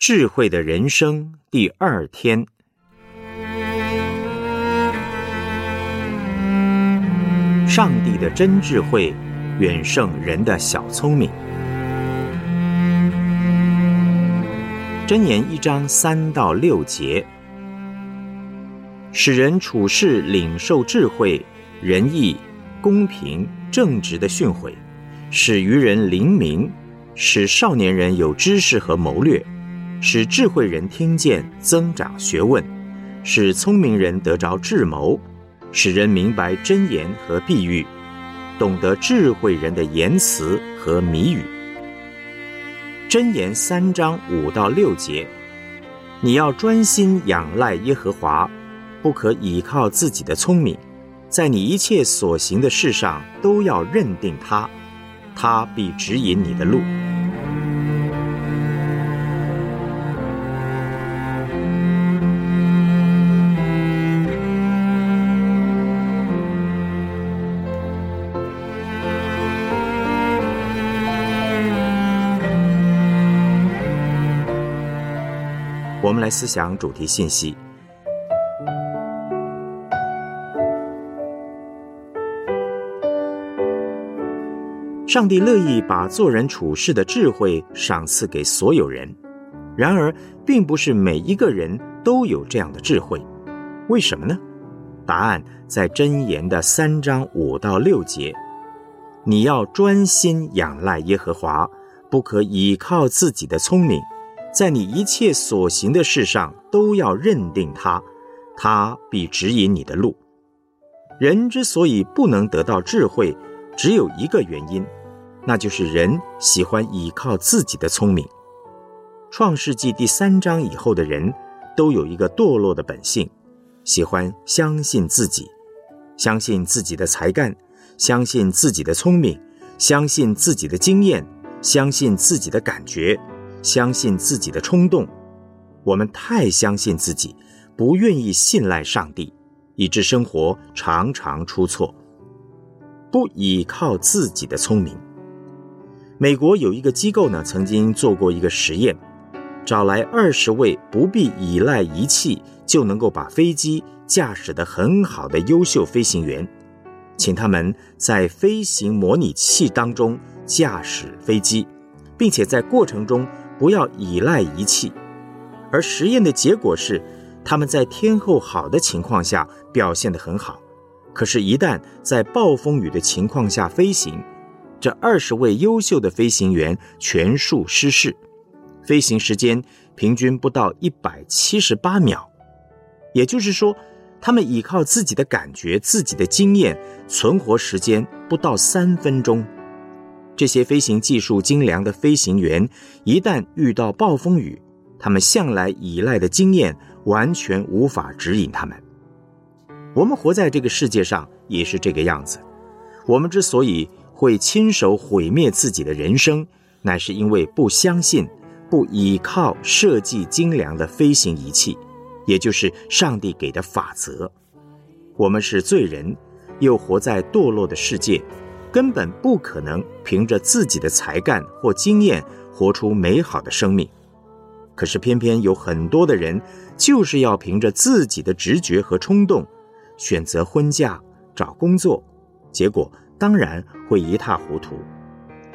智慧的人生第二天，上帝的真智慧远胜人的小聪明。箴言一章三到六节，使人处事领受智慧、仁义、公平、正直的训诲，使愚人灵明，使少年人有知识和谋略。使智慧人听见，增长学问；使聪明人得着智谋；使人明白真言和碧喻，懂得智慧人的言辞和谜语。真言三章五到六节，你要专心仰赖耶和华，不可倚靠自己的聪明，在你一切所行的事上都要认定他，他必指引你的路。来思想主题信息。上帝乐意把做人处事的智慧赏赐给所有人，然而，并不是每一个人都有这样的智慧。为什么呢？答案在箴言的三章五到六节：你要专心仰赖耶和华，不可倚靠自己的聪明。在你一切所行的事上，都要认定他，他必指引你的路。人之所以不能得到智慧，只有一个原因，那就是人喜欢倚靠自己的聪明。创世纪第三章以后的人，都有一个堕落的本性，喜欢相信自己，相信自己的才干，相信自己的聪明，相信自己的经验，相信自己的感觉。相信自己的冲动，我们太相信自己，不愿意信赖上帝，以致生活常常出错。不依靠自己的聪明。美国有一个机构呢，曾经做过一个实验，找来二十位不必依赖仪器就能够把飞机驾驶得很好的优秀飞行员，请他们在飞行模拟器当中驾驶飞机，并且在过程中。不要依赖仪器，而实验的结果是，他们在天候好的情况下表现得很好，可是，一旦在暴风雨的情况下飞行，这二十位优秀的飞行员全数失事，飞行时间平均不到一百七十八秒，也就是说，他们依靠自己的感觉、自己的经验，存活时间不到三分钟。这些飞行技术精良的飞行员，一旦遇到暴风雨，他们向来依赖的经验完全无法指引他们。我们活在这个世界上也是这个样子。我们之所以会亲手毁灭自己的人生，乃是因为不相信、不依靠设计精良的飞行仪器，也就是上帝给的法则。我们是罪人，又活在堕落的世界。根本不可能凭着自己的才干或经验活出美好的生命，可是偏偏有很多的人就是要凭着自己的直觉和冲动选择婚嫁、找工作，结果当然会一塌糊涂。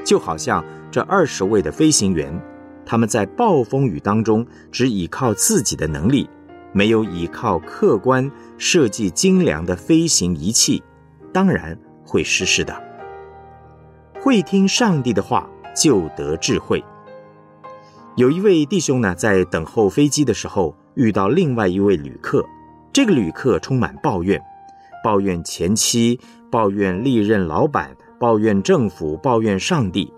就好像这二十位的飞行员，他们在暴风雨当中只依靠自己的能力，没有依靠客观设计精良的飞行仪器，当然会失事的。会听上帝的话，就得智慧。有一位弟兄呢，在等候飞机的时候，遇到另外一位旅客。这个旅客充满抱怨，抱怨前妻，抱怨历任老板，抱怨政府，抱怨上帝。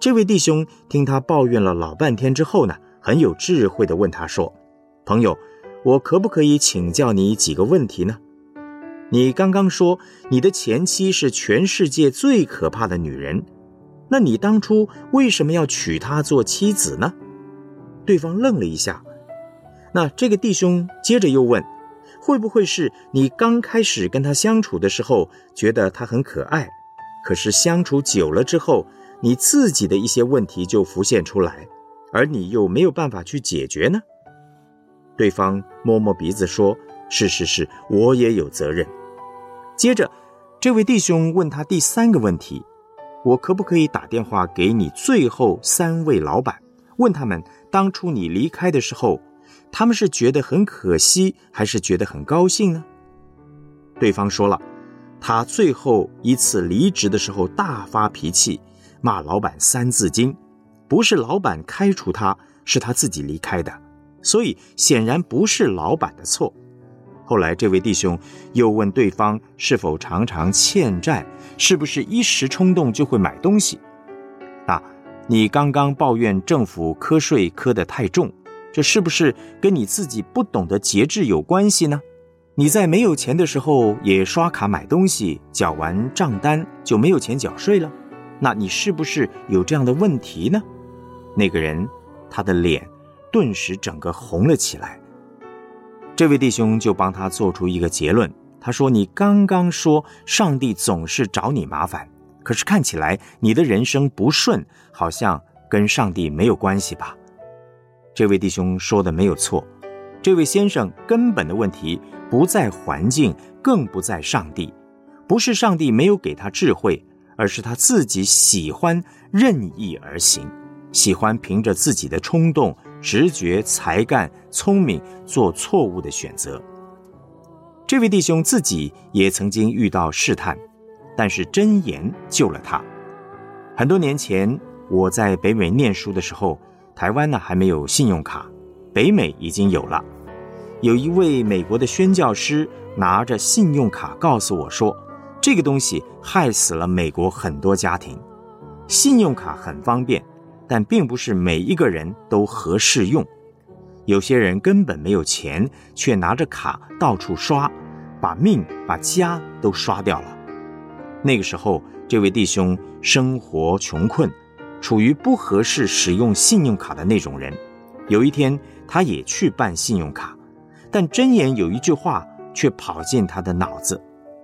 这位弟兄听他抱怨了老半天之后呢，很有智慧的问他说：“朋友，我可不可以请教你几个问题呢？”你刚刚说你的前妻是全世界最可怕的女人，那你当初为什么要娶她做妻子呢？对方愣了一下，那这个弟兄接着又问：会不会是你刚开始跟她相处的时候觉得她很可爱，可是相处久了之后，你自己的一些问题就浮现出来，而你又没有办法去解决呢？对方摸摸鼻子说：“是是是，我也有责任。”接着，这位弟兄问他第三个问题：“我可不可以打电话给你最后三位老板，问他们当初你离开的时候，他们是觉得很可惜，还是觉得很高兴呢？”对方说了，他最后一次离职的时候大发脾气，骂老板《三字经》，不是老板开除他，是他自己离开的。所以显然不是老板的错。后来这位弟兄又问对方是否常常欠债，是不是一时冲动就会买东西？啊，你刚刚抱怨政府瞌税苛得太重，这是不是跟你自己不懂得节制有关系呢？你在没有钱的时候也刷卡买东西，缴完账单就没有钱缴税了，那你是不是有这样的问题呢？那个人他的脸。顿时整个红了起来。这位弟兄就帮他做出一个结论，他说：“你刚刚说上帝总是找你麻烦，可是看起来你的人生不顺，好像跟上帝没有关系吧？”这位弟兄说的没有错，这位先生根本的问题不在环境，更不在上帝，不是上帝没有给他智慧，而是他自己喜欢任意而行，喜欢凭着自己的冲动。直觉、才干、聪明，做错误的选择。这位弟兄自己也曾经遇到试探，但是真言救了他。很多年前，我在北美念书的时候，台湾呢还没有信用卡，北美已经有了。有一位美国的宣教师拿着信用卡告诉我说：“这个东西害死了美国很多家庭。信用卡很方便。”但并不是每一个人都合适用，有些人根本没有钱，却拿着卡到处刷，把命把家都刷掉了。那个时候，这位弟兄生活穷困，处于不合适使用信用卡的那种人。有一天，他也去办信用卡，但真言有一句话却跑进他的脑子，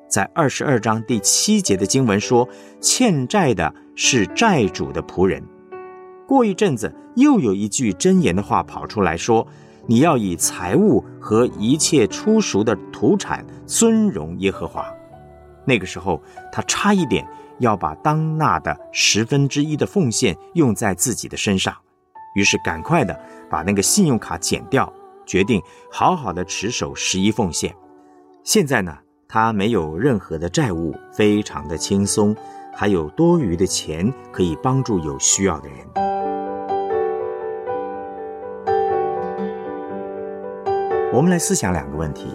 在二十二章第七节的经文说：“欠债的是债主的仆人。”过一阵子，又有一句箴言的话跑出来说：“你要以财物和一切出熟的土产尊荣耶和华。”那个时候，他差一点要把当纳的十分之一的奉献用在自己的身上，于是赶快的把那个信用卡剪掉，决定好好的持守十一奉献。现在呢，他没有任何的债务，非常的轻松，还有多余的钱可以帮助有需要的人。我们来思想两个问题：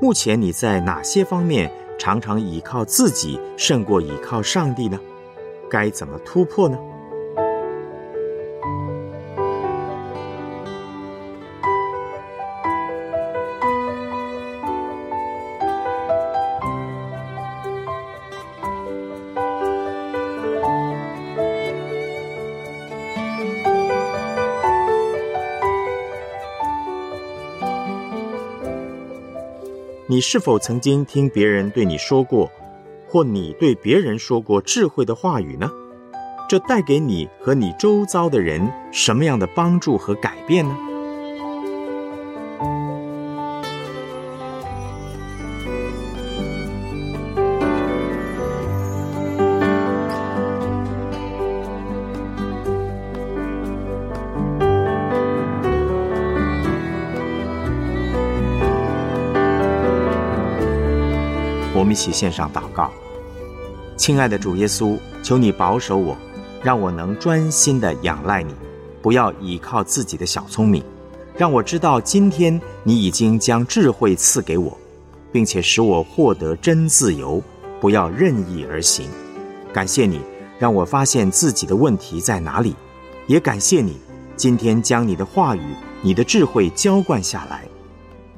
目前你在哪些方面常常倚靠自己胜过倚靠上帝呢？该怎么突破呢？你是否曾经听别人对你说过，或你对别人说过智慧的话语呢？这带给你和你周遭的人什么样的帮助和改变呢？我们一起献上祷告，亲爱的主耶稣，求你保守我，让我能专心的仰赖你，不要依靠自己的小聪明，让我知道今天你已经将智慧赐给我，并且使我获得真自由，不要任意而行。感谢你让我发现自己的问题在哪里，也感谢你今天将你的话语、你的智慧浇灌下来。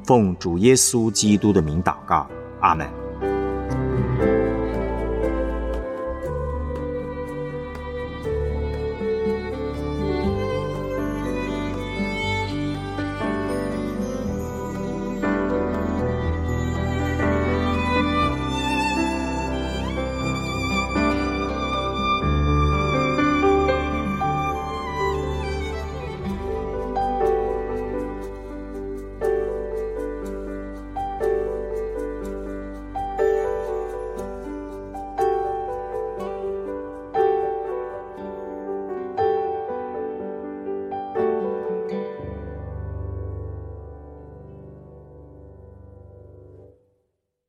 奉主耶稣基督的名祷告，阿门。